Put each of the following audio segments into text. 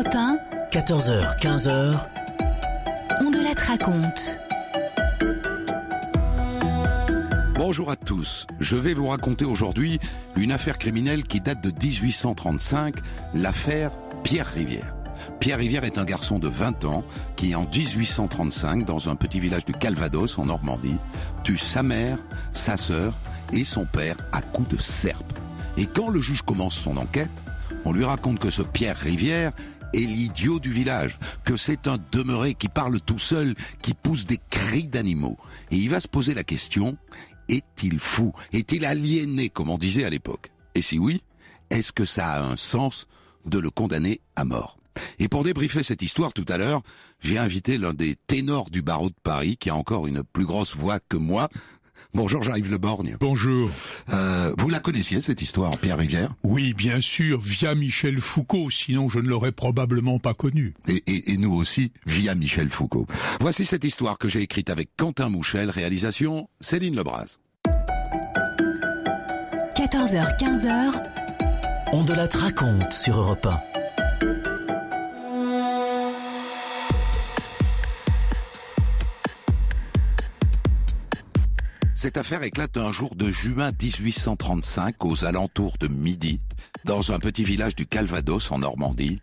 Europe 1, 14h, 15h, on de la raconte. Bonjour à tous. Je vais vous raconter aujourd'hui une affaire criminelle qui date de 1835, l'affaire Pierre Rivière. Pierre Rivière est un garçon de 20 ans qui, en 1835, dans un petit village du Calvados, en Normandie, tue sa mère, sa sœur et son père à coups de serpe. Et quand le juge commence son enquête, on lui raconte que ce Pierre Rivière est l'idiot du village, que c'est un demeuré qui parle tout seul, qui pousse des cris d'animaux. Et il va se poser la question, est-il fou? Est-il aliéné, comme on disait à l'époque? Et si oui, est-ce que ça a un sens de le condamner à mort? Et pour débriefer cette histoire tout à l'heure, j'ai invité l'un des ténors du barreau de Paris, qui a encore une plus grosse voix que moi. Bonjour Jean-Yves Le Borgne. Bonjour. Euh, vous la connaissiez cette histoire, Pierre Rivière? Oui, bien sûr, via Michel Foucault, sinon je ne l'aurais probablement pas connu. et, et, et nous aussi, via Michel Foucault. Voici cette histoire que j'ai écrite avec Quentin Mouchel, réalisation Céline Lebras. 14h, 15h, on de la raconte sur Europe 1. Cette affaire éclate un jour de juin 1835 aux alentours de midi, dans un petit village du Calvados en Normandie,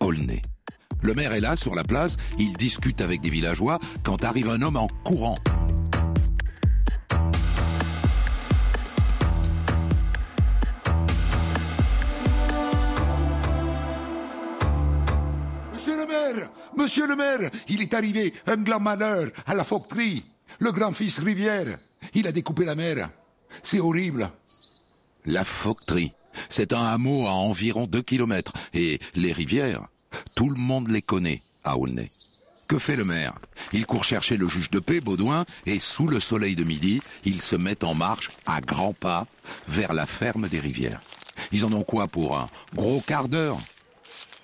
Aulnay. Le maire est là sur la place, il discute avec des villageois quand arrive un homme en courant. Monsieur le maire, monsieur le maire, il est arrivé un grand malheur à la fauquerie. Le grand-fils Rivière, il a découpé la mer. C'est horrible. La Fauqueterie, c'est un hameau à environ 2 kilomètres. Et les rivières, tout le monde les connaît à Aulnay. Que fait le maire? Il court chercher le juge de paix, Baudouin, et sous le soleil de midi, ils se mettent en marche à grands pas vers la ferme des rivières. Ils en ont quoi pour un gros quart d'heure?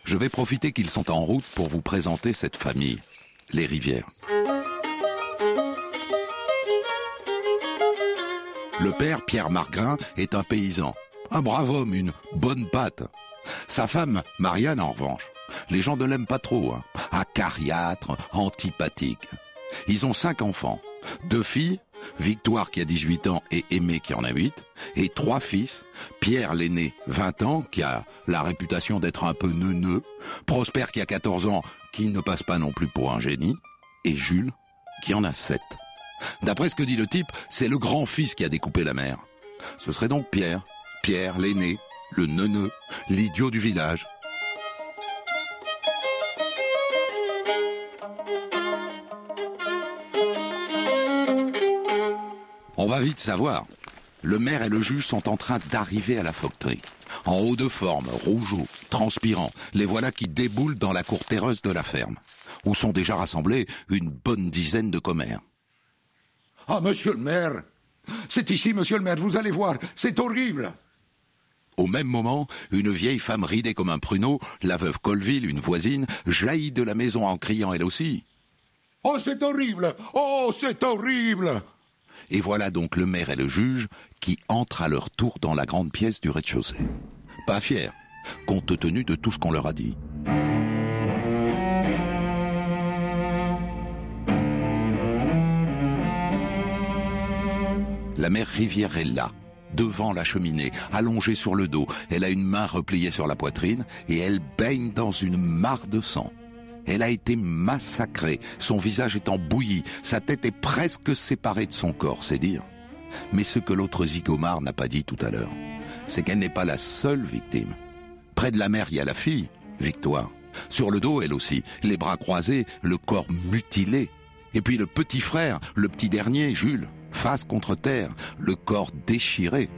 Je vais profiter qu'ils sont en route pour vous présenter cette famille, les rivières. Le père, Pierre Margrin, est un paysan. Un brave homme, une bonne patte. Sa femme, Marianne, en revanche. Les gens ne l'aiment pas trop. Hein. Acariâtre, antipathique. Ils ont cinq enfants. Deux filles, Victoire qui a 18 ans et Aimé qui en a 8. Et trois fils, Pierre l'aîné, 20 ans, qui a la réputation d'être un peu neuneux. Prosper qui a 14 ans, qui ne passe pas non plus pour un génie. Et Jules, qui en a 7. D'après ce que dit le type, c'est le grand-fils qui a découpé la mer. Ce serait donc Pierre. Pierre, l'aîné, le neuneux, l'idiot du village. On va vite savoir. Le maire et le juge sont en train d'arriver à la fauqueterie. En haut de forme, rougeaux, transpirants, les voilà qui déboulent dans la cour terreuse de la ferme, où sont déjà rassemblés une bonne dizaine de commères. Ah, monsieur le maire C'est ici, monsieur le maire, vous allez voir, c'est horrible Au même moment, une vieille femme ridée comme un pruneau, la veuve Colville, une voisine, jaillit de la maison en criant elle aussi. Oh, c'est horrible Oh, c'est horrible Et voilà donc le maire et le juge qui entrent à leur tour dans la grande pièce du rez-de-chaussée. Pas fiers, compte tenu de tout ce qu'on leur a dit. La mère Rivière est là, devant la cheminée, allongée sur le dos. Elle a une main repliée sur la poitrine et elle baigne dans une mare de sang. Elle a été massacrée, son visage est embouilli, sa tête est presque séparée de son corps, c'est dire. Mais ce que l'autre zigomar n'a pas dit tout à l'heure, c'est qu'elle n'est pas la seule victime. Près de la mère, il y a la fille, Victoire. Sur le dos, elle aussi, les bras croisés, le corps mutilé. Et puis le petit frère, le petit dernier, Jules, face contre terre, le corps déchiré.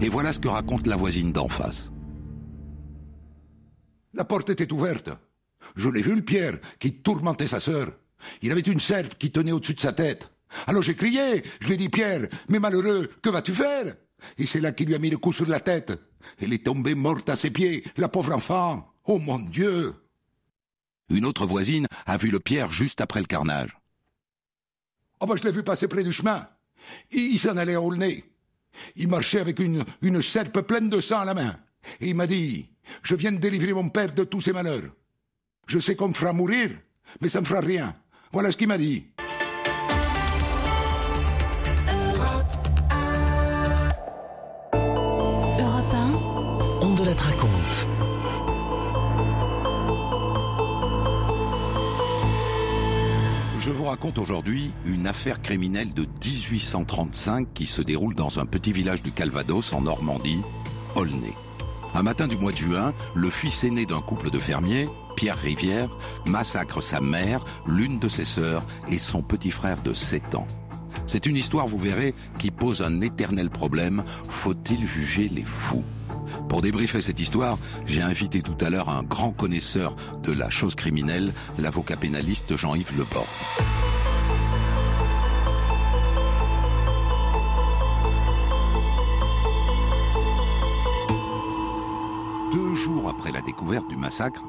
Et voilà ce que raconte la voisine d'en face. La porte était ouverte. Je l'ai vu, le Pierre, qui tourmentait sa sœur. Il avait une serpe qui tenait au-dessus de sa tête. Alors j'ai crié, je lui ai dit, Pierre, mais malheureux, que vas-tu faire? Et c'est là qu'il lui a mis le coup sur la tête. Elle est tombée morte à ses pieds, la pauvre enfant. Oh mon Dieu Une autre voisine a vu le Pierre juste après le carnage. Oh ben je l'ai vu passer près du chemin. Il, s'en allait au nez. Il marchait avec une, une serpe pleine de sang à la main. Et il m'a dit, je viens de délivrer mon père de tous ses malheurs. Je sais qu'on me fera mourir, mais ça me fera rien. Voilà ce qu'il m'a dit. La. Je vous raconte aujourd'hui une affaire criminelle de 1835 qui se déroule dans un petit village du Calvados en Normandie, Aulnay. Un matin du mois de juin, le fils aîné d'un couple de fermiers, Pierre Rivière, massacre sa mère, l'une de ses sœurs et son petit frère de 7 ans. C'est une histoire, vous verrez, qui pose un éternel problème. Faut-il juger les fous? Pour débriefer cette histoire, j'ai invité tout à l'heure un grand connaisseur de la chose criminelle, l'avocat pénaliste Jean-Yves Lebord. Deux jours après la découverte du massacre,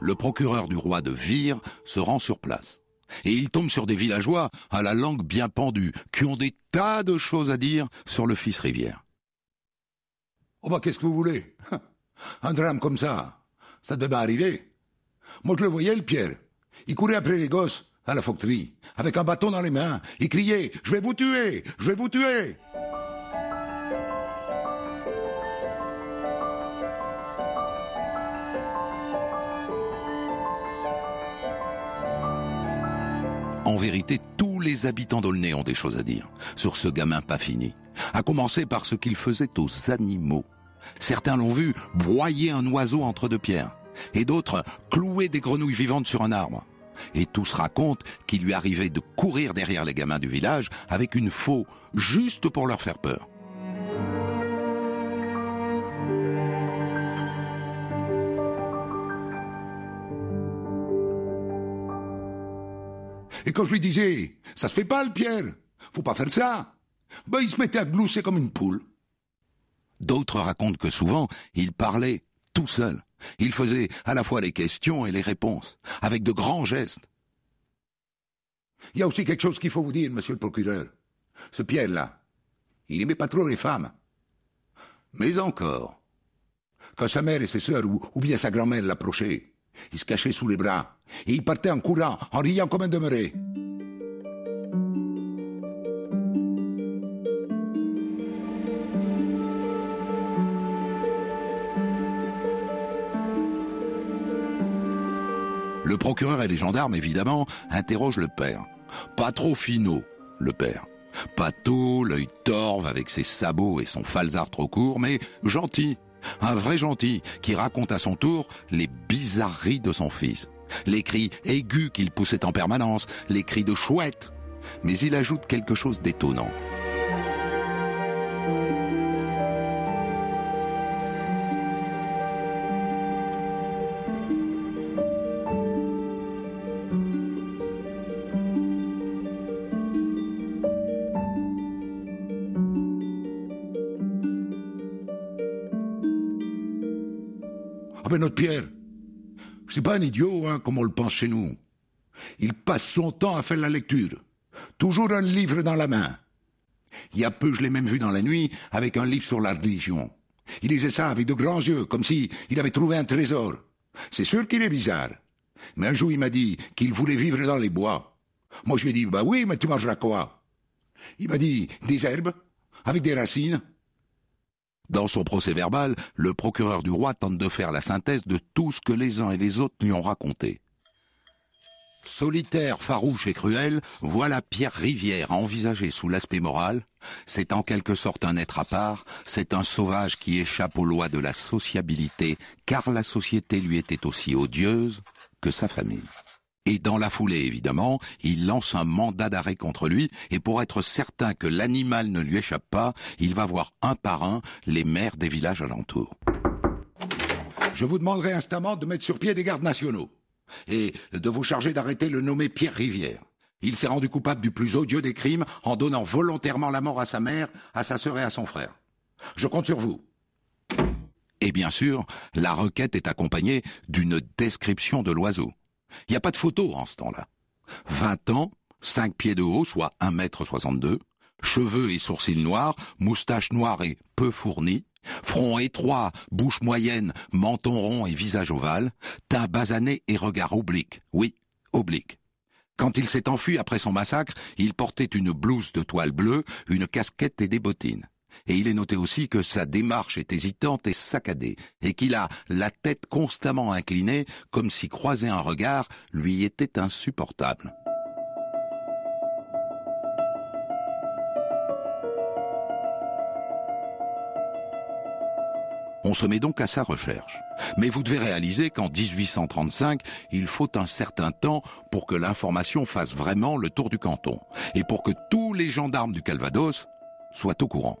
le procureur du roi de Vire se rend sur place. Et il tombe sur des villageois à la langue bien pendue, qui ont des tas de choses à dire sur le fils Rivière. Oh bah qu'est-ce que vous voulez? Un drame comme ça, ça devait arriver. Moi je le voyais, le Pierre. Il courait après les gosses à la focterie, avec un bâton dans les mains. Il criait « Je vais vous tuer Je vais vous tuer !» En vérité, les habitants d'Aulnay ont des choses à dire sur ce gamin pas fini. À commencer par ce qu'il faisait aux animaux. Certains l'ont vu broyer un oiseau entre deux pierres, et d'autres clouer des grenouilles vivantes sur un arbre. Et tous racontent qu'il lui arrivait de courir derrière les gamins du village avec une faux, juste pour leur faire peur. Et quand je lui disais « Ça se fait pas, le Pierre Faut pas faire ça !» Ben il se mettait à glousser comme une poule. D'autres racontent que souvent, il parlait tout seul. Il faisait à la fois les questions et les réponses, avec de grands gestes. Il y a aussi quelque chose qu'il faut vous dire, monsieur le procureur. Ce Pierre-là, il aimait pas trop les femmes. Mais encore, quand sa mère et ses sœurs ou bien sa grand-mère l'approchaient, il se cachait sous les bras et il partait en courant, en riant comme un demeuré. Le procureur et les gendarmes, évidemment, interrogent le père. Pas trop finot, le père. Pâteau, l'œil torve avec ses sabots et son falzar trop court, mais gentil. Un vrai gentil qui raconte à son tour les bizarreries de son fils. Les cris aigus qu'il poussait en permanence, les cris de chouette. Mais il ajoute quelque chose d'étonnant. Idiot, hein, comme on le pense chez nous. Il passe son temps à faire la lecture. Toujours un livre dans la main. Il y a peu, je l'ai même vu dans la nuit, avec un livre sur la religion. Il lisait ça avec de grands yeux, comme si il avait trouvé un trésor. C'est sûr qu'il est bizarre. Mais un jour, il m'a dit qu'il voulait vivre dans les bois. Moi, je lui ai dit, bah oui, mais tu mangeras quoi? Il m'a dit, des herbes, avec des racines. Dans son procès verbal, le procureur du roi tente de faire la synthèse de tout ce que les uns et les autres lui ont raconté. Solitaire, farouche et cruel, voilà Pierre Rivière envisagé sous l'aspect moral. C'est en quelque sorte un être à part, c'est un sauvage qui échappe aux lois de la sociabilité, car la société lui était aussi odieuse que sa famille. Et dans la foulée, évidemment, il lance un mandat d'arrêt contre lui, et pour être certain que l'animal ne lui échappe pas, il va voir un par un les maires des villages alentours. Je vous demanderai instamment de mettre sur pied des gardes nationaux, et de vous charger d'arrêter le nommé Pierre Rivière. Il s'est rendu coupable du plus odieux des crimes en donnant volontairement la mort à sa mère, à sa sœur et à son frère. Je compte sur vous. Et bien sûr, la requête est accompagnée d'une description de l'oiseau. Il n'y a pas de photo en ce temps-là. 20 ans, 5 pieds de haut, soit 1 mètre 62, cheveux et sourcils noirs, moustache noire et peu fournie, front étroit, bouche moyenne, menton rond et visage ovale, teint basané et regard oblique. Oui, oblique. Quand il s'est enfui après son massacre, il portait une blouse de toile bleue, une casquette et des bottines. Et il est noté aussi que sa démarche est hésitante et saccadée, et qu'il a la tête constamment inclinée, comme si croiser un regard lui était insupportable. On se met donc à sa recherche. Mais vous devez réaliser qu'en 1835, il faut un certain temps pour que l'information fasse vraiment le tour du canton, et pour que tous les gendarmes du Calvados soient au courant.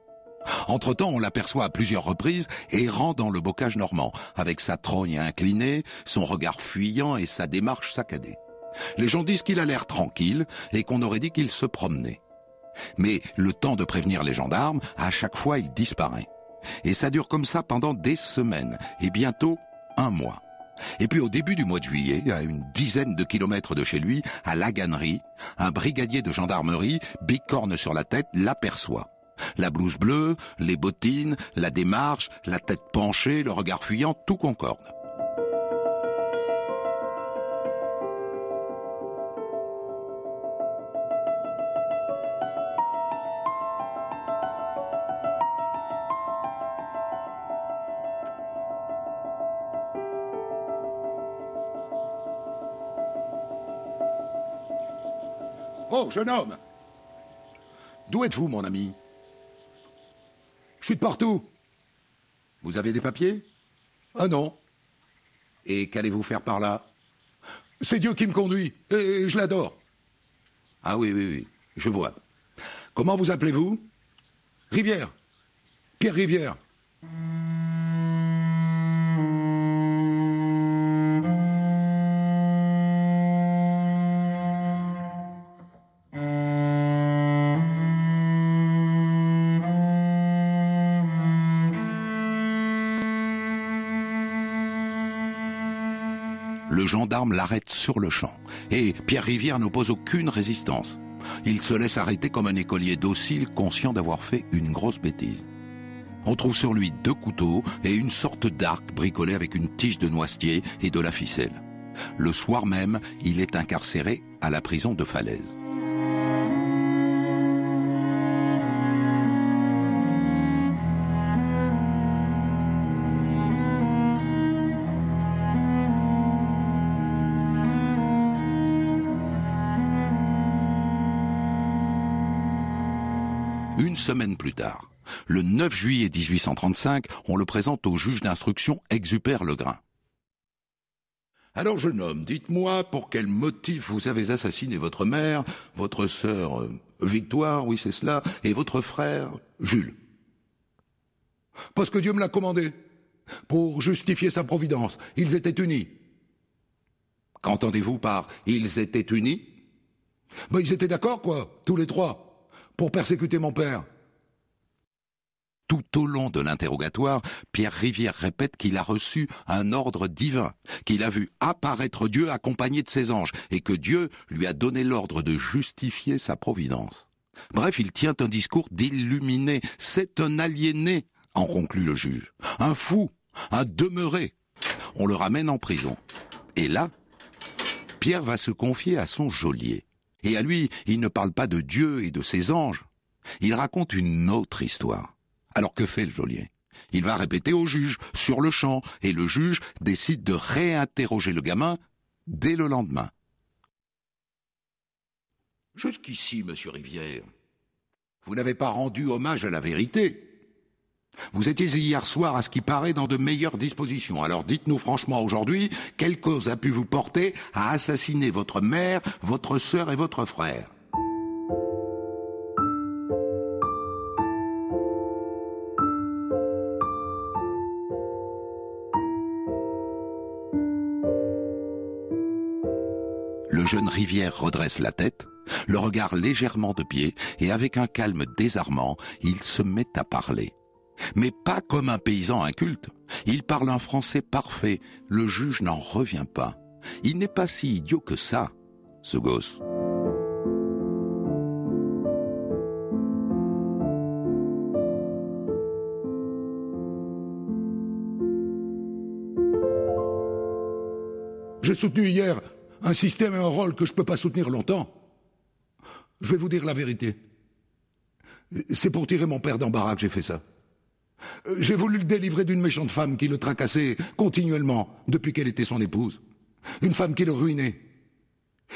Entre-temps, on l'aperçoit à plusieurs reprises errant dans le bocage normand, avec sa trogne inclinée, son regard fuyant et sa démarche saccadée. Les gens disent qu'il a l'air tranquille et qu'on aurait dit qu'il se promenait. Mais le temps de prévenir les gendarmes, à chaque fois il disparaît. Et ça dure comme ça pendant des semaines, et bientôt un mois. Et puis au début du mois de juillet, à une dizaine de kilomètres de chez lui, à Laganerie, un brigadier de gendarmerie, bicorne sur la tête, l'aperçoit. La blouse bleue, les bottines, la démarche, la tête penchée, le regard fuyant, tout concorde. Oh, jeune homme D'où êtes-vous, mon ami? Je suis de partout. Vous avez des papiers? Ah non. Et qu'allez-vous faire par là? C'est Dieu qui me conduit, et je l'adore. Ah oui, oui, oui, je vois. Comment vous appelez-vous? Rivière. Pierre Rivière. L'arrête sur le champ. Et Pierre Rivière n'oppose aucune résistance. Il se laisse arrêter comme un écolier docile conscient d'avoir fait une grosse bêtise. On trouve sur lui deux couteaux et une sorte d'arc bricolé avec une tige de noisetier et de la ficelle. Le soir même, il est incarcéré à la prison de Falaise. Une semaine plus tard, le 9 juillet 1835, on le présente au juge d'instruction Exupère Legrain. Alors, jeune homme, dites-moi pour quel motif vous avez assassiné votre mère, votre sœur euh, Victoire, oui c'est cela, et votre frère Jules? Parce que Dieu me l'a commandé. Pour justifier sa providence. Ils étaient unis. Qu'entendez-vous par ils étaient unis Ben ils étaient d'accord, quoi, tous les trois, pour persécuter mon père. Tout au long de l'interrogatoire, Pierre Rivière répète qu'il a reçu un ordre divin, qu'il a vu apparaître Dieu accompagné de ses anges, et que Dieu lui a donné l'ordre de justifier sa providence. Bref, il tient un discours d'illuminé. C'est un aliéné, en conclut le juge. Un fou, un demeuré. On le ramène en prison. Et là, Pierre va se confier à son geôlier. Et à lui, il ne parle pas de Dieu et de ses anges. Il raconte une autre histoire. Alors que fait le geôlier? Il va répéter au juge, sur le champ, et le juge décide de réinterroger le gamin dès le lendemain. Jusqu'ici, monsieur Rivière, vous n'avez pas rendu hommage à la vérité. Vous étiez hier soir, à ce qui paraît, dans de meilleures dispositions. Alors dites-nous franchement aujourd'hui, quelle cause a pu vous porter à assassiner votre mère, votre sœur et votre frère? Le jeune Rivière redresse la tête, le regard légèrement de pied, et avec un calme désarmant, il se met à parler. Mais pas comme un paysan inculte. Il parle un français parfait, le juge n'en revient pas. Il n'est pas si idiot que ça, ce gosse. J'ai soutenu hier un système et un rôle que je ne peux pas soutenir longtemps. Je vais vous dire la vérité. C'est pour tirer mon père d'embarras que j'ai fait ça. J'ai voulu le délivrer d'une méchante femme qui le tracassait continuellement depuis qu'elle était son épouse. Une femme qui le ruinait.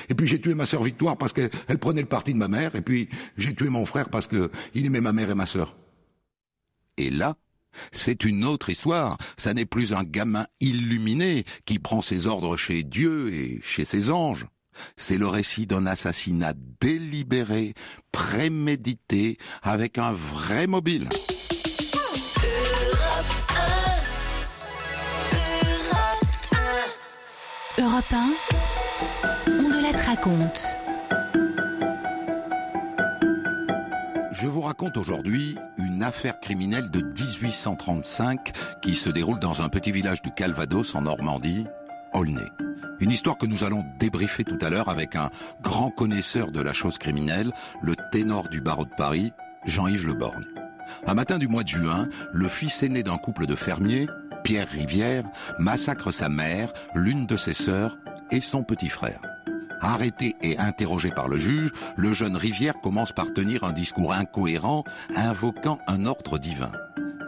Et puis j'ai tué ma sœur Victoire parce qu'elle prenait le parti de ma mère, et puis j'ai tué mon frère parce qu'il aimait ma mère et ma sœur. Et là, c'est une autre histoire. Ça n'est plus un gamin illuminé qui prend ses ordres chez Dieu et chez ses anges. C'est le récit d'un assassinat délibéré, prémédité, avec un vrai mobile. Europe 1, on de la raconte. Je vous raconte aujourd'hui une affaire criminelle de 1835 qui se déroule dans un petit village du Calvados en Normandie, Aulnay. Une histoire que nous allons débriefer tout à l'heure avec un grand connaisseur de la chose criminelle, le ténor du barreau de Paris, Jean-Yves Le Borgne. Un matin du mois de juin, le fils aîné d'un couple de fermiers, Pierre Rivière, massacre sa mère, l'une de ses sœurs et son petit frère. Arrêté et interrogé par le juge, le jeune Rivière commence par tenir un discours incohérent, invoquant un ordre divin.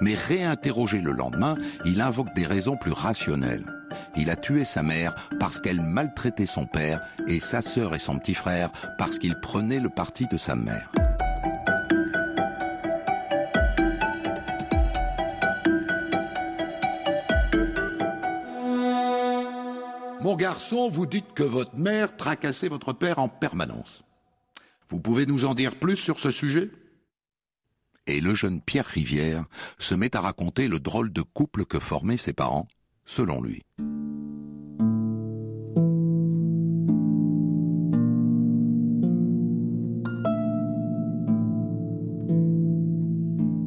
Mais réinterrogé le lendemain, il invoque des raisons plus rationnelles. Il a tué sa mère parce qu'elle maltraitait son père et sa sœur et son petit frère parce qu'il prenait le parti de sa mère. Mon garçon, vous dites que votre mère tracassait votre père en permanence. Vous pouvez nous en dire plus sur ce sujet? Et le jeune Pierre Rivière se met à raconter le drôle de couple que formaient ses parents, selon lui.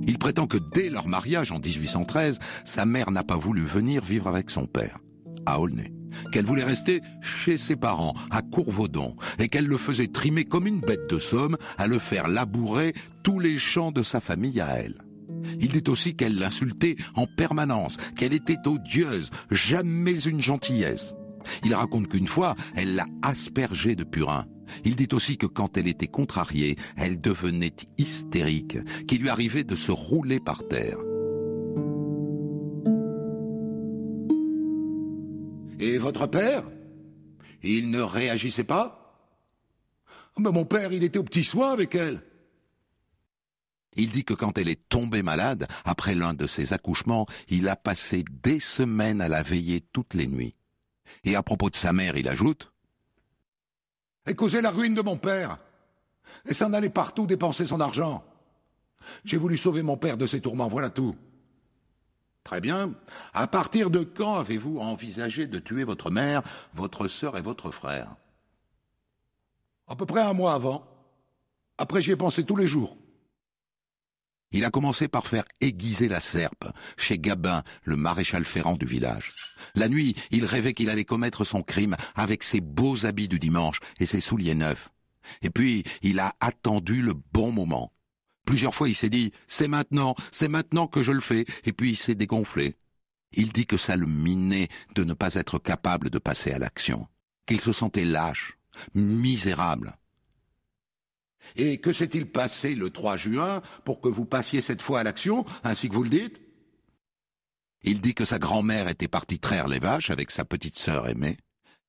Il prétend que dès leur mariage en 1813, sa mère n'a pas voulu venir vivre avec son père, à Aulnay qu'elle voulait rester chez ses parents, à Courvaudon, et qu'elle le faisait trimer comme une bête de somme, à le faire labourer tous les champs de sa famille à elle. Il dit aussi qu'elle l'insultait en permanence, qu'elle était odieuse, jamais une gentillesse. Il raconte qu'une fois, elle l'a aspergée de purin. Il dit aussi que quand elle était contrariée, elle devenait hystérique, qu'il lui arrivait de se rouler par terre. Votre père? Il ne réagissait pas? Mais mon père, il était au petit soin avec elle. Il dit que quand elle est tombée malade, après l'un de ses accouchements, il a passé des semaines à la veiller toutes les nuits. Et à propos de sa mère, il ajoute Elle causait la ruine de mon père. Et s'en allait partout dépenser son argent. J'ai voulu sauver mon père de ses tourments, voilà tout. Très bien. À partir de quand avez-vous envisagé de tuer votre mère, votre sœur et votre frère? À peu près un mois avant. Après, j'y ai pensé tous les jours. Il a commencé par faire aiguiser la serpe chez Gabin, le maréchal ferrant du village. La nuit, il rêvait qu'il allait commettre son crime avec ses beaux habits du dimanche et ses souliers neufs. Et puis, il a attendu le bon moment. Plusieurs fois, il s'est dit, c'est maintenant, c'est maintenant que je le fais, et puis il s'est dégonflé. Il dit que ça le minait de ne pas être capable de passer à l'action, qu'il se sentait lâche, misérable. Et que s'est-il passé le 3 juin pour que vous passiez cette fois à l'action, ainsi que vous le dites? Il dit que sa grand-mère était partie traire les vaches avec sa petite sœur aimée,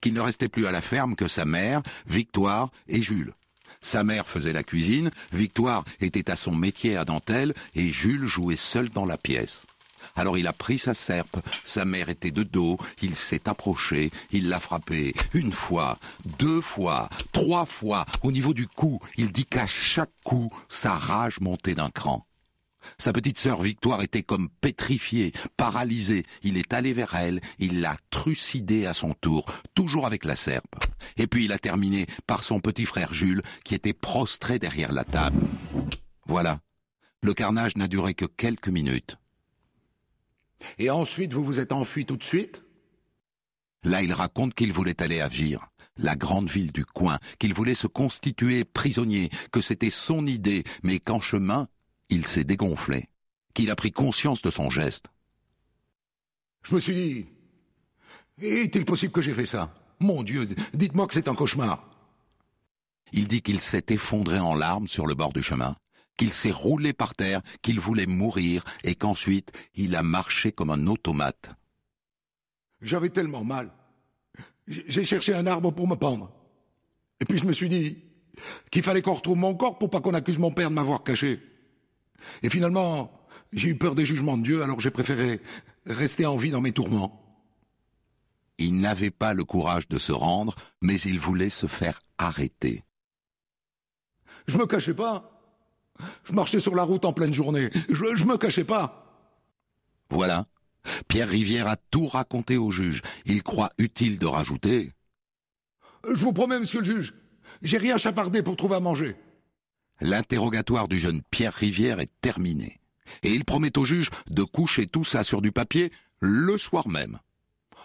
qu'il ne restait plus à la ferme que sa mère, Victoire et Jules. Sa mère faisait la cuisine, Victoire était à son métier à dentelle et Jules jouait seul dans la pièce. Alors il a pris sa serpe, sa mère était de dos, il s'est approché, il l'a frappé une fois, deux fois, trois fois, au niveau du cou. Il dit qu'à chaque coup, sa rage montait d'un cran. Sa petite sœur Victoire était comme pétrifiée, paralysée. Il est allé vers elle, il l'a trucidée à son tour, toujours avec la serpe. Et puis il a terminé par son petit frère Jules, qui était prostré derrière la table. Voilà. Le carnage n'a duré que quelques minutes. Et ensuite, vous vous êtes enfui tout de suite? Là, il raconte qu'il voulait aller à Vire, la grande ville du coin, qu'il voulait se constituer prisonnier, que c'était son idée, mais qu'en chemin, il s'est dégonflé, qu'il a pris conscience de son geste. Je me suis dit, est-il possible que j'ai fait ça? Mon Dieu, dites-moi que c'est un cauchemar. Il dit qu'il s'est effondré en larmes sur le bord du chemin, qu'il s'est roulé par terre, qu'il voulait mourir, et qu'ensuite il a marché comme un automate. J'avais tellement mal. J'ai cherché un arbre pour me pendre. Et puis je me suis dit qu'il fallait qu'on retrouve mon corps pour pas qu'on accuse mon père de m'avoir caché. Et finalement, j'ai eu peur des jugements de Dieu, alors j'ai préféré rester en vie dans mes tourments. Il n'avait pas le courage de se rendre, mais il voulait se faire arrêter. Je me cachais pas. Je marchais sur la route en pleine journée. Je, me cachais pas. Voilà. Pierre Rivière a tout raconté au juge. Il croit utile de rajouter. Je vous promets, monsieur le juge, j'ai rien chapardé pour trouver à manger. L'interrogatoire du jeune Pierre Rivière est terminé. Et il promet au juge de coucher tout ça sur du papier le soir même.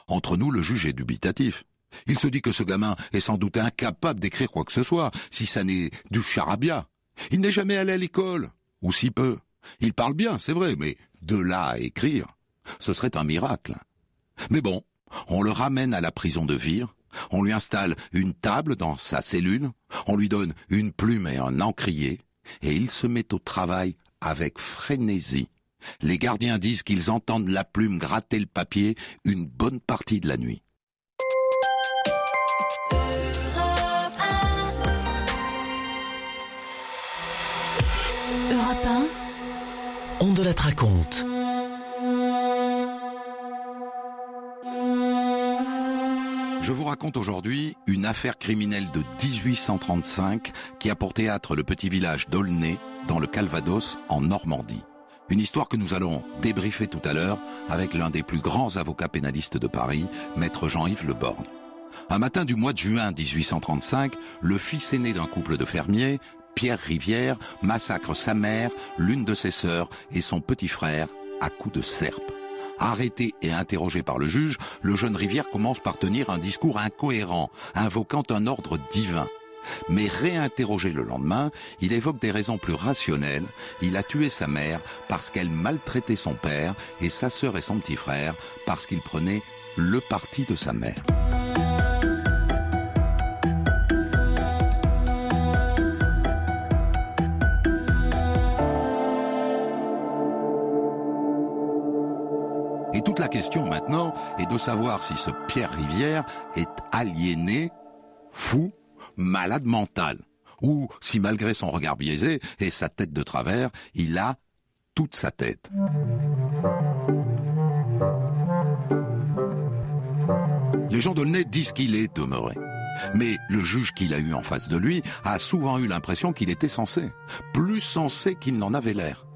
Entre nous, le juge est dubitatif. Il se dit que ce gamin est sans doute incapable d'écrire quoi que ce soit, si ça n'est du charabia. Il n'est jamais allé à l'école, ou si peu. Il parle bien, c'est vrai, mais de là à écrire, ce serait un miracle. Mais bon, on le ramène à la prison de Vire, on lui installe une table dans sa cellule, on lui donne une plume et un encrier, et il se met au travail avec frénésie. Les gardiens disent qu'ils entendent la plume gratter le papier une bonne partie de la nuit. Europe 1, On de la raconte. Je vous raconte aujourd'hui une affaire criminelle de 1835 qui a pour théâtre le petit village d'Aulnay dans le Calvados en Normandie. Une histoire que nous allons débriefer tout à l'heure avec l'un des plus grands avocats pénalistes de Paris, maître Jean-Yves Le Borgne. Un matin du mois de juin 1835, le fils aîné d'un couple de fermiers, Pierre Rivière, massacre sa mère, l'une de ses sœurs et son petit frère à coups de serpe. Arrêté et interrogé par le juge, le jeune Rivière commence par tenir un discours incohérent, invoquant un ordre divin. Mais réinterrogé le lendemain, il évoque des raisons plus rationnelles. Il a tué sa mère parce qu'elle maltraitait son père et sa sœur et son petit frère parce qu'il prenait le parti de sa mère. Question maintenant est de savoir si ce Pierre Rivière est aliéné, fou, malade mental, ou si malgré son regard biaisé et sa tête de travers, il a toute sa tête. Les gens d'Aulnay disent qu'il est demeuré. Mais le juge qu'il a eu en face de lui a souvent eu l'impression qu'il était censé, plus censé qu'il n'en avait l'air.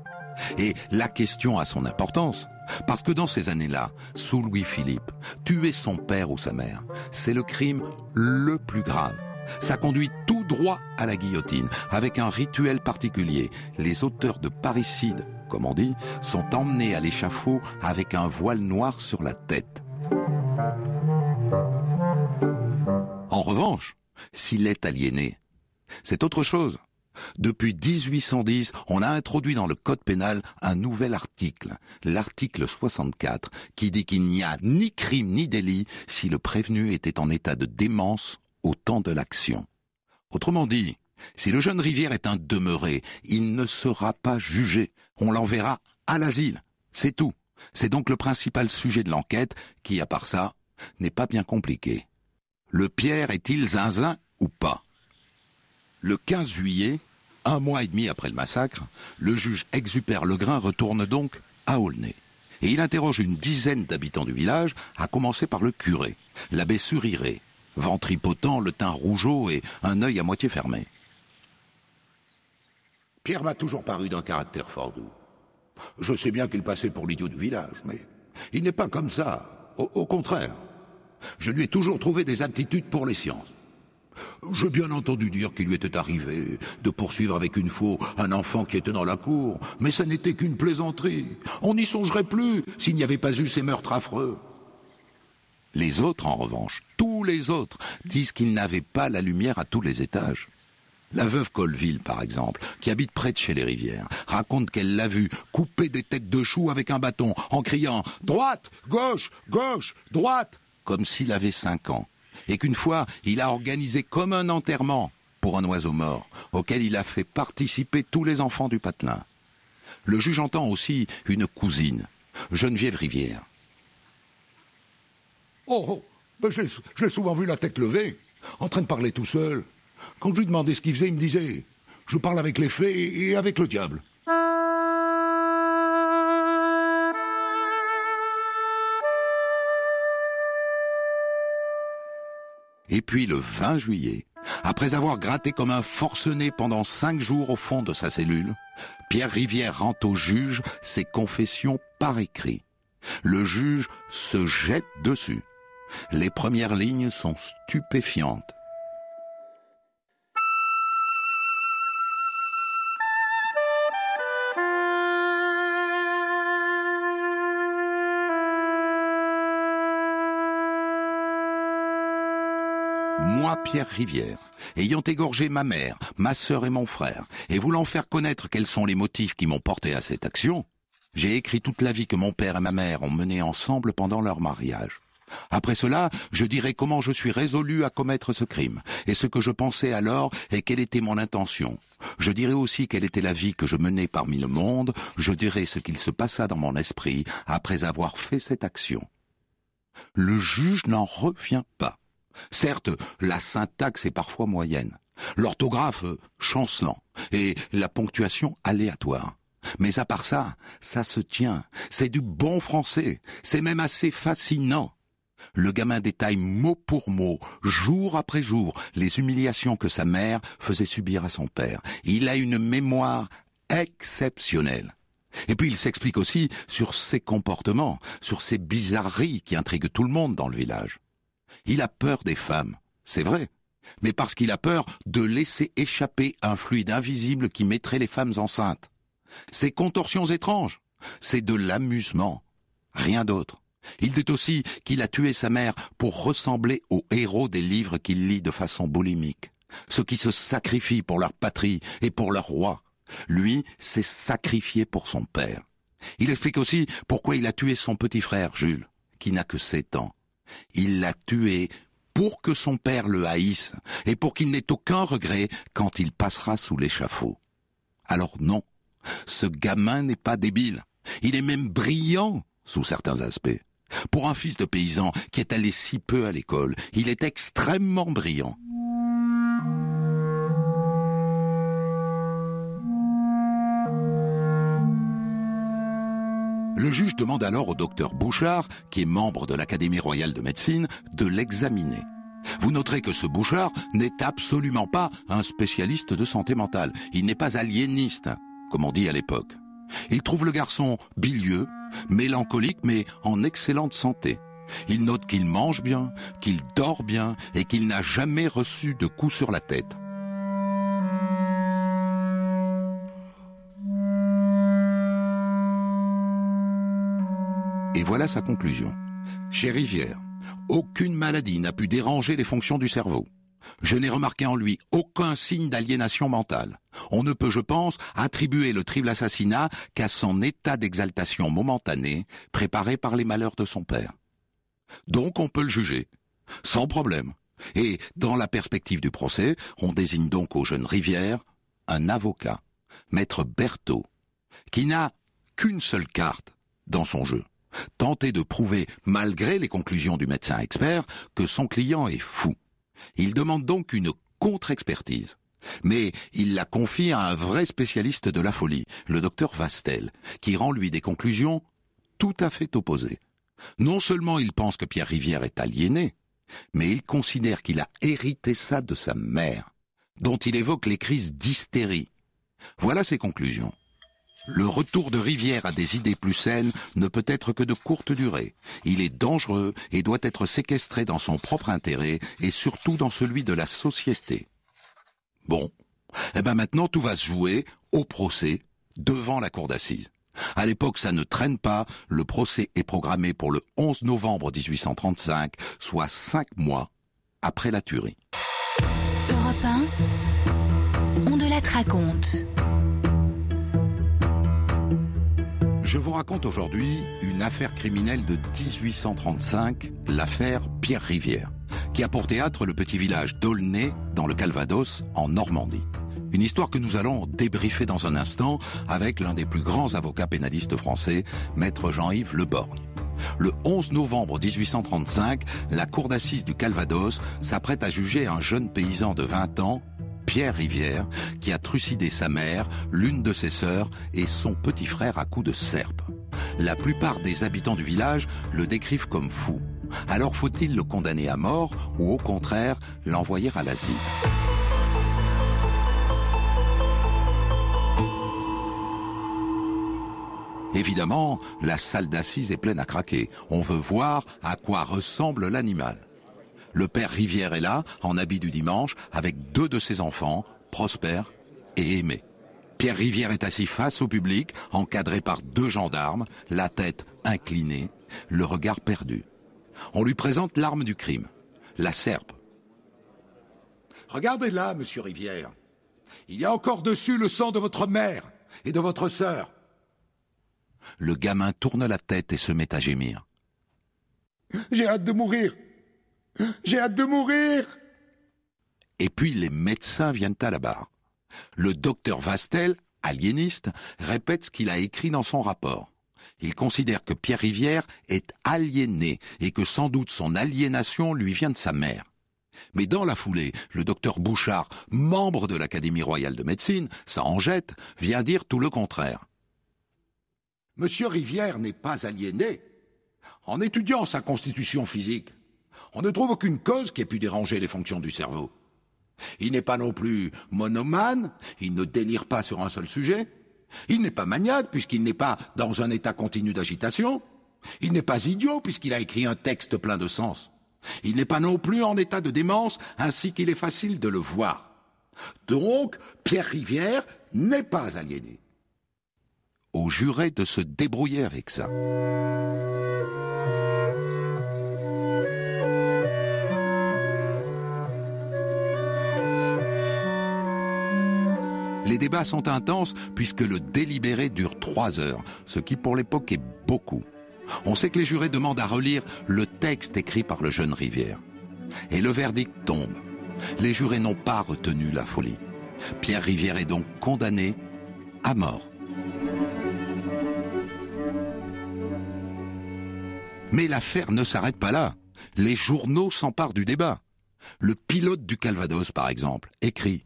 Et la question a son importance, parce que dans ces années-là, sous Louis-Philippe, tuer son père ou sa mère, c'est le crime le plus grave. Ça conduit tout droit à la guillotine, avec un rituel particulier. Les auteurs de parricide, comme on dit, sont emmenés à l'échafaud avec un voile noir sur la tête. En revanche, s'il est aliéné, c'est autre chose. Depuis 1810, on a introduit dans le Code pénal un nouvel article, l'article 64, qui dit qu'il n'y a ni crime ni délit si le prévenu était en état de démence au temps de l'action. Autrement dit, si le jeune Rivière est un demeuré, il ne sera pas jugé. On l'enverra à l'asile. C'est tout. C'est donc le principal sujet de l'enquête qui, à part ça, n'est pas bien compliqué. Le Pierre est-il zinzin ou pas? Le 15 juillet, un mois et demi après le massacre, le juge Exupère Legrain retourne donc à Aulnay. Et il interroge une dizaine d'habitants du village, à commencer par le curé, l'abbé Suriré, ventripotent, le teint rougeau et un œil à moitié fermé. Pierre m'a toujours paru d'un caractère fort doux. Je sais bien qu'il passait pour l'idiot du village, mais il n'est pas comme ça. Au, au contraire. Je lui ai toujours trouvé des aptitudes pour les sciences. J'ai bien entendu dire qu'il lui était arrivé de poursuivre avec une faux un enfant qui était dans la cour, mais ça n'était qu'une plaisanterie. On n'y songerait plus s'il n'y avait pas eu ces meurtres affreux. Les autres, en revanche, tous les autres, disent qu'ils n'avaient pas la lumière à tous les étages. La veuve Colville, par exemple, qui habite près de chez les rivières, raconte qu'elle l'a vu couper des têtes de choux avec un bâton en criant Droite, gauche, gauche, droite, comme s'il avait cinq ans et qu'une fois, il a organisé comme un enterrement pour un oiseau mort, auquel il a fait participer tous les enfants du patelin. Le juge entend aussi une cousine, Geneviève Rivière. Oh, oh ben je l'ai souvent vu la tête levée, en train de parler tout seul. Quand je lui demandais ce qu'il faisait, il me disait Je parle avec les fées et avec le diable. Et puis le 20 juillet, après avoir gratté comme un forcené pendant cinq jours au fond de sa cellule, Pierre Rivière rend au juge ses confessions par écrit. Le juge se jette dessus. Les premières lignes sont stupéfiantes. Pierre Rivière, ayant égorgé ma mère, ma sœur et mon frère, et voulant faire connaître quels sont les motifs qui m'ont porté à cette action, j'ai écrit toute la vie que mon père et ma mère ont menée ensemble pendant leur mariage. Après cela, je dirai comment je suis résolu à commettre ce crime, et ce que je pensais alors et quelle était mon intention. Je dirai aussi quelle était la vie que je menais parmi le monde, je dirai ce qu'il se passa dans mon esprit après avoir fait cette action. Le juge n'en revient pas. Certes, la syntaxe est parfois moyenne, l'orthographe chancelant et la ponctuation aléatoire. Mais à part ça, ça se tient. C'est du bon français. C'est même assez fascinant. Le gamin détaille mot pour mot, jour après jour, les humiliations que sa mère faisait subir à son père. Il a une mémoire exceptionnelle. Et puis il s'explique aussi sur ses comportements, sur ces bizarreries qui intriguent tout le monde dans le village. Il a peur des femmes, c'est vrai, mais parce qu'il a peur de laisser échapper un fluide invisible qui mettrait les femmes enceintes. Ces contorsions étranges, c'est de l'amusement, rien d'autre. Il dit aussi qu'il a tué sa mère pour ressembler aux héros des livres qu'il lit de façon boulimique, ceux qui se sacrifient pour leur patrie et pour leur roi. Lui s'est sacrifié pour son père. Il explique aussi pourquoi il a tué son petit frère, Jules, qui n'a que sept ans. Il l'a tué pour que son père le haïsse et pour qu'il n'ait aucun regret quand il passera sous l'échafaud. Alors non, ce gamin n'est pas débile. Il est même brillant sous certains aspects. Pour un fils de paysan qui est allé si peu à l'école, il est extrêmement brillant. Le juge demande alors au docteur Bouchard, qui est membre de l'Académie royale de médecine, de l'examiner. Vous noterez que ce Bouchard n'est absolument pas un spécialiste de santé mentale. Il n'est pas aliéniste, comme on dit à l'époque. Il trouve le garçon bilieux, mélancolique, mais en excellente santé. Il note qu'il mange bien, qu'il dort bien et qu'il n'a jamais reçu de coup sur la tête. Voilà sa conclusion. Chez Rivière, aucune maladie n'a pu déranger les fonctions du cerveau. Je n'ai remarqué en lui aucun signe d'aliénation mentale. On ne peut, je pense, attribuer le triple assassinat qu'à son état d'exaltation momentanée préparé par les malheurs de son père. Donc on peut le juger, sans problème. Et dans la perspective du procès, on désigne donc au jeune Rivière un avocat, maître Berthaud, qui n'a qu'une seule carte dans son jeu tenter de prouver, malgré les conclusions du médecin expert, que son client est fou. Il demande donc une contre-expertise. Mais il la confie à un vrai spécialiste de la folie, le docteur Vastel, qui rend lui des conclusions tout à fait opposées. Non seulement il pense que Pierre Rivière est aliéné, mais il considère qu'il a hérité ça de sa mère, dont il évoque les crises d'hystérie. Voilà ses conclusions. Le retour de Rivière à des idées plus saines ne peut être que de courte durée. Il est dangereux et doit être séquestré dans son propre intérêt et surtout dans celui de la société. Bon, eh ben maintenant tout va se jouer au procès devant la cour d'assises. À l'époque, ça ne traîne pas. Le procès est programmé pour le 11 novembre 1835, soit cinq mois après la tuerie. Europe 1, on de la raconte. Je vous raconte aujourd'hui une affaire criminelle de 1835, l'affaire Pierre Rivière, qui a pour théâtre le petit village d'Aulnay dans le Calvados, en Normandie. Une histoire que nous allons débriefer dans un instant avec l'un des plus grands avocats pénalistes français, maître Jean-Yves Leborgne. Le 11 novembre 1835, la cour d'assises du Calvados s'apprête à juger un jeune paysan de 20 ans, Pierre Rivière, qui a trucidé sa mère, l'une de ses sœurs et son petit frère à coups de serpe. La plupart des habitants du village le décrivent comme fou. Alors faut-il le condamner à mort ou au contraire l'envoyer à l'asile? Évidemment, la salle d'assises est pleine à craquer. On veut voir à quoi ressemble l'animal. Le père Rivière est là, en habit du dimanche, avec deux de ses enfants, Prosper et Aimé. Pierre Rivière est assis face au public, encadré par deux gendarmes, la tête inclinée, le regard perdu. On lui présente l'arme du crime, la serpe. Regardez là, monsieur Rivière. Il y a encore dessus le sang de votre mère et de votre sœur. Le gamin tourne la tête et se met à gémir. J'ai hâte de mourir. J'ai hâte de mourir. Et puis les médecins viennent à la barre. Le docteur Vastel, aliéniste, répète ce qu'il a écrit dans son rapport. Il considère que Pierre Rivière est aliéné et que sans doute son aliénation lui vient de sa mère. Mais dans la foulée, le docteur Bouchard, membre de l'Académie royale de médecine, ça en jette, vient dire tout le contraire. Monsieur Rivière n'est pas aliéné. En étudiant sa constitution physique, on ne trouve aucune cause qui ait pu déranger les fonctions du cerveau. Il n'est pas non plus monomane, il ne délire pas sur un seul sujet, il n'est pas maniaque puisqu'il n'est pas dans un état continu d'agitation, il n'est pas idiot puisqu'il a écrit un texte plein de sens, il n'est pas non plus en état de démence ainsi qu'il est facile de le voir. Donc, Pierre Rivière n'est pas aliéné. Au juré de se débrouiller avec ça. Les débats sont intenses puisque le délibéré dure trois heures, ce qui pour l'époque est beaucoup. On sait que les jurés demandent à relire le texte écrit par le jeune Rivière. Et le verdict tombe. Les jurés n'ont pas retenu la folie. Pierre Rivière est donc condamné à mort. Mais l'affaire ne s'arrête pas là. Les journaux s'emparent du débat. Le pilote du Calvados, par exemple, écrit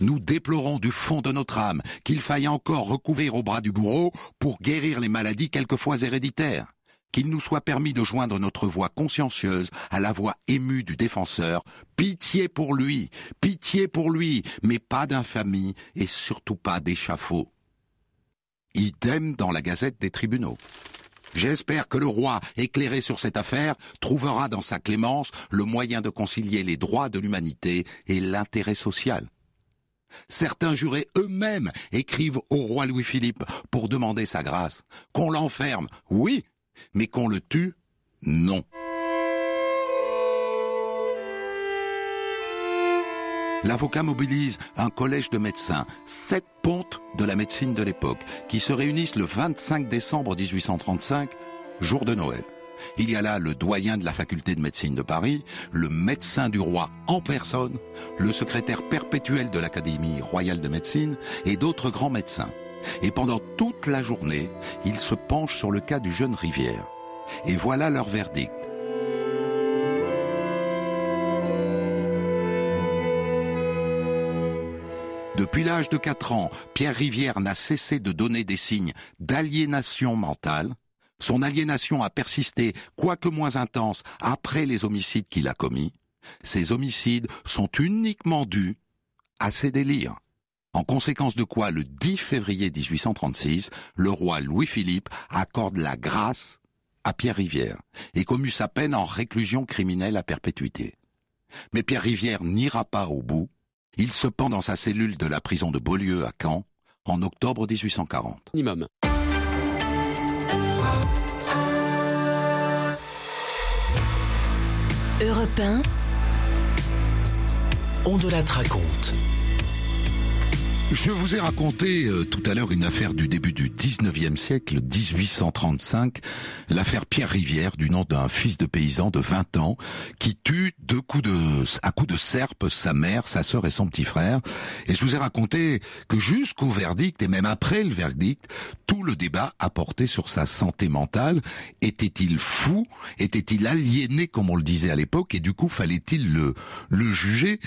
nous déplorons du fond de notre âme qu'il faille encore recouvrir au bras du bourreau pour guérir les maladies quelquefois héréditaires. Qu'il nous soit permis de joindre notre voix consciencieuse à la voix émue du défenseur. Pitié pour lui, pitié pour lui, mais pas d'infamie et surtout pas d'échafaud. Idem dans la Gazette des tribunaux. J'espère que le roi, éclairé sur cette affaire, trouvera dans sa clémence le moyen de concilier les droits de l'humanité et l'intérêt social. Certains jurés eux-mêmes écrivent au roi Louis-Philippe pour demander sa grâce. Qu'on l'enferme, oui, mais qu'on le tue, non. L'avocat mobilise un collège de médecins, sept pontes de la médecine de l'époque, qui se réunissent le 25 décembre 1835, jour de Noël. Il y a là le doyen de la faculté de médecine de Paris, le médecin du roi en personne, le secrétaire perpétuel de l'Académie royale de médecine et d'autres grands médecins. Et pendant toute la journée, ils se penchent sur le cas du jeune Rivière. Et voilà leur verdict. Depuis l'âge de 4 ans, Pierre Rivière n'a cessé de donner des signes d'aliénation mentale. Son aliénation a persisté, quoique moins intense, après les homicides qu'il a commis. Ces homicides sont uniquement dus à ses délires. En conséquence de quoi, le 10 février 1836, le roi Louis-Philippe accorde la grâce à Pierre Rivière et commue sa peine en réclusion criminelle à perpétuité. Mais Pierre Rivière n'ira pas au bout. Il se pend dans sa cellule de la prison de Beaulieu à Caen en octobre 1840. Minimum. Europe 1, on de la raconte. Je vous ai raconté euh, tout à l'heure une affaire du début du 19e siècle, 1835, l'affaire Pierre Rivière, du nom d'un fils de paysan de 20 ans, qui tue deux coups de, à coups de serpe sa mère, sa sœur et son petit frère. Et je vous ai raconté que jusqu'au verdict, et même après le verdict, tout le débat a porté sur sa santé mentale. Était-il fou? Était-il aliéné, comme on le disait à l'époque? Et du coup, fallait-il le, le juger?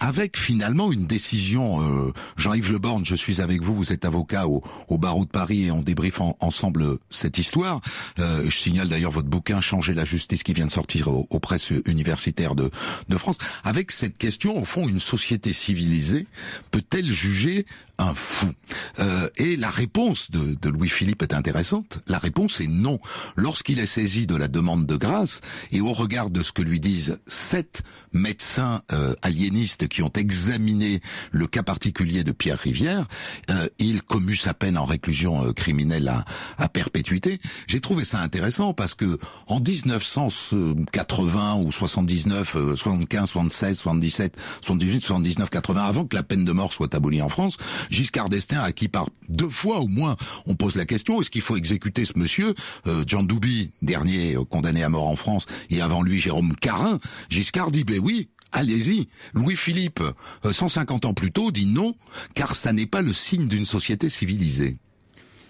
Avec finalement une décision, euh, jean Yves Leborne, je suis avec vous, vous êtes avocat au, barreau de Paris et on débriefe ensemble cette histoire. Euh, je signale d'ailleurs votre bouquin Changer la justice qui vient de sortir aux, presses universitaires de, de France. Avec cette question, au fond, une société civilisée peut-elle juger un fou euh, Et la réponse de, de Louis-Philippe est intéressante. La réponse est non. Lorsqu'il est saisi de la demande de grâce, et au regard de ce que lui disent sept médecins euh, aliénistes qui ont examiné le cas particulier de Pierre Rivière, euh, il commut sa peine en réclusion euh, criminelle à, à perpétuité. J'ai trouvé ça intéressant parce que en 1980 ou 79, 75, 76, 77, 78, 79, 80, avant que la peine de mort soit abolie en France, Giscard d'Estaing, à qui par deux fois au moins on pose la question, est-ce qu'il faut exécuter ce monsieur? Euh, Douby, dernier euh, condamné à mort en France, et avant lui Jérôme Carin, Giscard dit, ben oui, Allez-y. Louis-Philippe, 150 euh, ans plus tôt, dit non, car ça n'est pas le signe d'une société civilisée.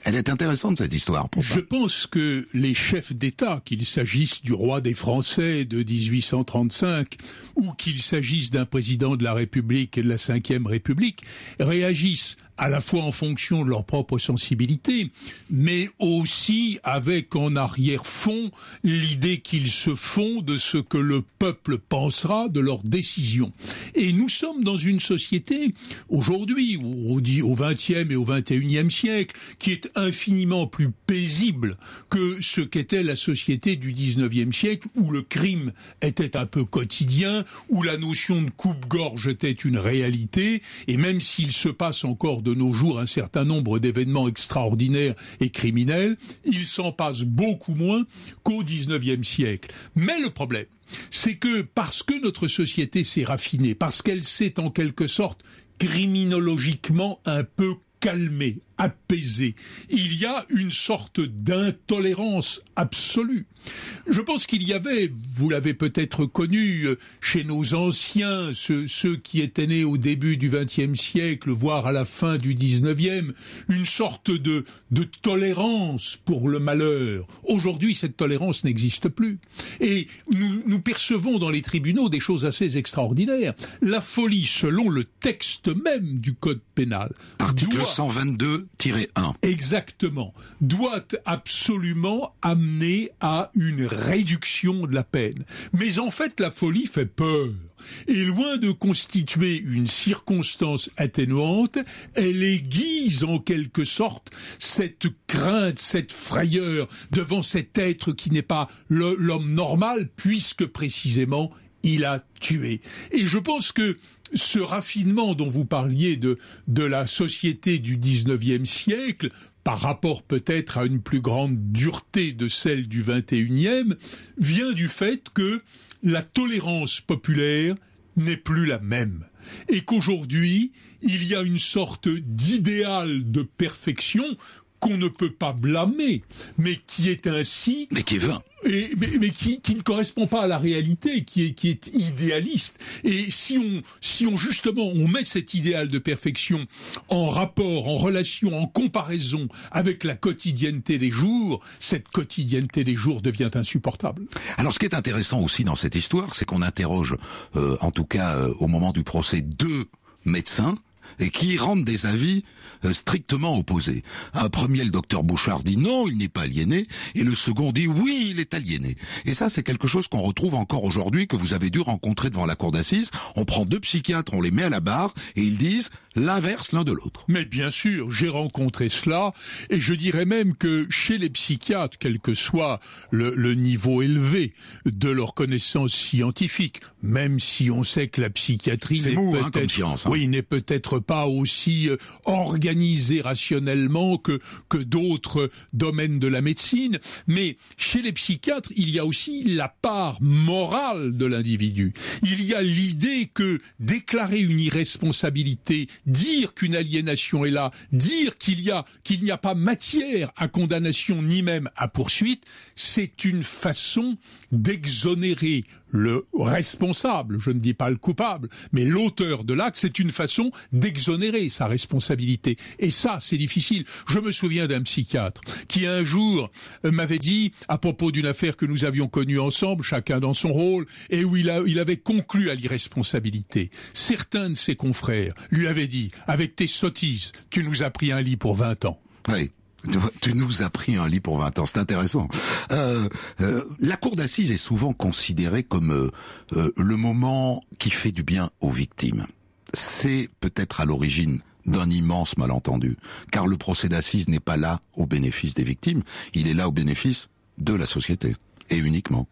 Elle est intéressante cette histoire. Je pense que les chefs d'État, qu'il s'agisse du roi des Français de 1835 ou qu'il s'agisse d'un président de la République et de la Ve République, réagissent à la fois en fonction de leur propre sensibilité, mais aussi avec en arrière-fond l'idée qu'ils se font de ce que le peuple pensera de leurs décisions. Et nous sommes dans une société, aujourd'hui, au XXe et au XXIe siècle, qui est infiniment plus paisible que ce qu'était la société du XIXe siècle, où le crime était un peu quotidien, où la notion de coupe-gorge était une réalité, et même s'il se passe encore de nos jours un certain nombre d'événements extraordinaires et criminels, il s'en passe beaucoup moins qu'au XIXe siècle. Mais le problème, c'est que parce que notre société s'est raffinée, parce qu'elle s'est en quelque sorte criminologiquement un peu calmée, apaisée. Il y a une sorte d'intolérance absolue. Je pense qu'il y avait, vous l'avez peut-être connu, euh, chez nos anciens, ceux, qui étaient nés au début du XXe siècle, voire à la fin du XIXe, une sorte de, de tolérance pour le malheur. Aujourd'hui, cette tolérance n'existe plus. Et nous, nous percevons dans les tribunaux des choses assez extraordinaires. La folie, selon le texte même du Code pénal. Article 122-1. Exactement. Doit absolument amener à une réduction de la peine. Mais en fait, la folie fait peur. Et loin de constituer une circonstance atténuante, elle aiguise en quelque sorte cette crainte, cette frayeur devant cet être qui n'est pas l'homme normal, puisque précisément il a tué. Et je pense que ce raffinement dont vous parliez de, de la société du 19e siècle par rapport peut-être à une plus grande dureté de celle du 21e, vient du fait que la tolérance populaire n'est plus la même. Et qu'aujourd'hui, il y a une sorte d'idéal de perfection qu'on ne peut pas blâmer, mais qui est ainsi... Mais qui est vain. Et, mais, qui, qui, ne correspond pas à la réalité, qui est, qui est idéaliste. Et si on, si on justement on met cet idéal de perfection en rapport, en relation, en comparaison avec la quotidienneté des jours, cette quotidienneté des jours devient insupportable. Alors, ce qui est intéressant aussi dans cette histoire, c'est qu'on interroge, euh, en tout cas euh, au moment du procès, deux médecins et qui rendent des avis euh, strictement opposés. Un premier, le docteur Bouchard, dit non, il n'est pas aliéné, et le second dit oui, il est aliéné. Et ça, c'est quelque chose qu'on retrouve encore aujourd'hui, que vous avez dû rencontrer devant la cour d'assises. On prend deux psychiatres, on les met à la barre, et ils disent l'inverse l'un de l'autre. Mais bien sûr, j'ai rencontré cela, et je dirais même que chez les psychiatres, quel que soit le, le niveau élevé de leur connaissance scientifique, même si on sait que la psychiatrie n'est hein, peut-être science, hein. oui, n'est peut-être pas aussi euh, organisée rationnellement que que d'autres domaines de la médecine, mais chez les psychiatres, il y a aussi la part morale de l'individu. Il y a l'idée que déclarer une irresponsabilité, dire qu'une aliénation est là, dire qu'il y a qu'il n'y a pas matière à condamnation ni même à poursuite, c'est une façon d'exonérer le responsable, je ne dis pas le coupable, mais l'auteur de l'acte, c'est une façon d'exonérer sa responsabilité. Et ça, c'est difficile. Je me souviens d'un psychiatre qui un jour euh, m'avait dit, à propos d'une affaire que nous avions connue ensemble, chacun dans son rôle, et où il, avait conclu à l'irresponsabilité. Certains de ses confrères lui avaient dit, avec tes sottises, tu nous as pris un lit pour 20 ans. Oui. Tu nous as pris un lit pour 20 ans, c'est intéressant. Euh, euh, la cour d'assises est souvent considérée comme euh, le moment qui fait du bien aux victimes. C'est peut-être à l'origine d'un immense malentendu, car le procès d'assises n'est pas là au bénéfice des victimes, il est là au bénéfice de la société, et uniquement.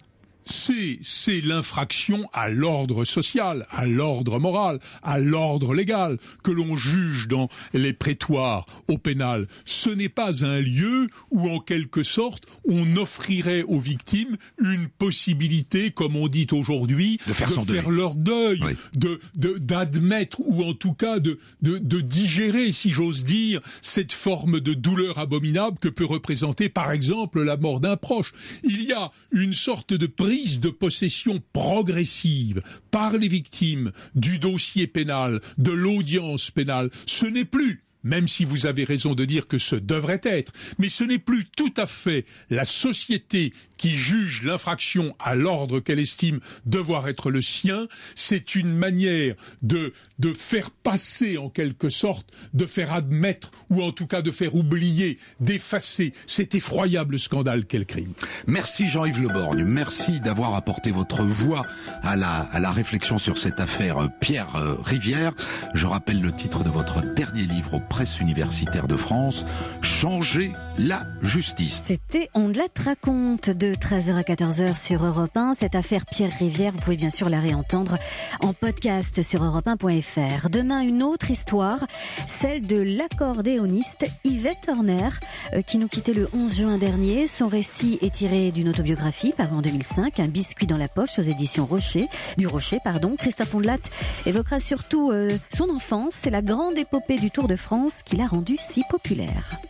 C'est l'infraction à l'ordre social, à l'ordre moral, à l'ordre légal que l'on juge dans les prétoires au pénal. Ce n'est pas un lieu où en quelque sorte on offrirait aux victimes une possibilité, comme on dit aujourd'hui, De faire son deuil. leur deuil, Oui. de de- d'admettre ou en tout cas de, de de digérer, si j'ose dire, cette forme de douleur abominable que peut représenter par exemple la mort d'un proche. Il y a une sorte de prise de possession progressive par les victimes du dossier pénal, de l'audience pénale. Ce n'est plus même si vous avez raison de dire que ce devrait être, mais ce n'est plus tout à fait la société qui juge l'infraction à l'ordre qu'elle estime devoir être le sien, c'est une manière de, de faire passer en quelque sorte, de faire admettre, ou en tout cas de faire oublier, d'effacer cet effroyable scandale qu'est le crime. Merci Jean-Yves Leborgne, merci d'avoir apporté votre voix à la, à la réflexion sur cette affaire euh, Pierre euh, Rivière. Je rappelle le titre de votre dernier livre aux presses universitaires de France, Changer la justice. C'était On la te raconte de 13h à 14h sur Europe 1. Cette affaire Pierre Rivière, vous pouvez bien sûr la réentendre en podcast sur europe1.fr. Demain, une autre histoire, celle de l'accordéoniste Yvette Horner, euh, qui nous quittait le 11 juin dernier. Son récit est tiré d'une autobiographie parue en 2005, Un biscuit dans la poche aux éditions Rocher, du Rocher, pardon. Christophe Ondelat évoquera surtout euh, son enfance et la grande épopée du Tour de France qui l'a rendu si populaire.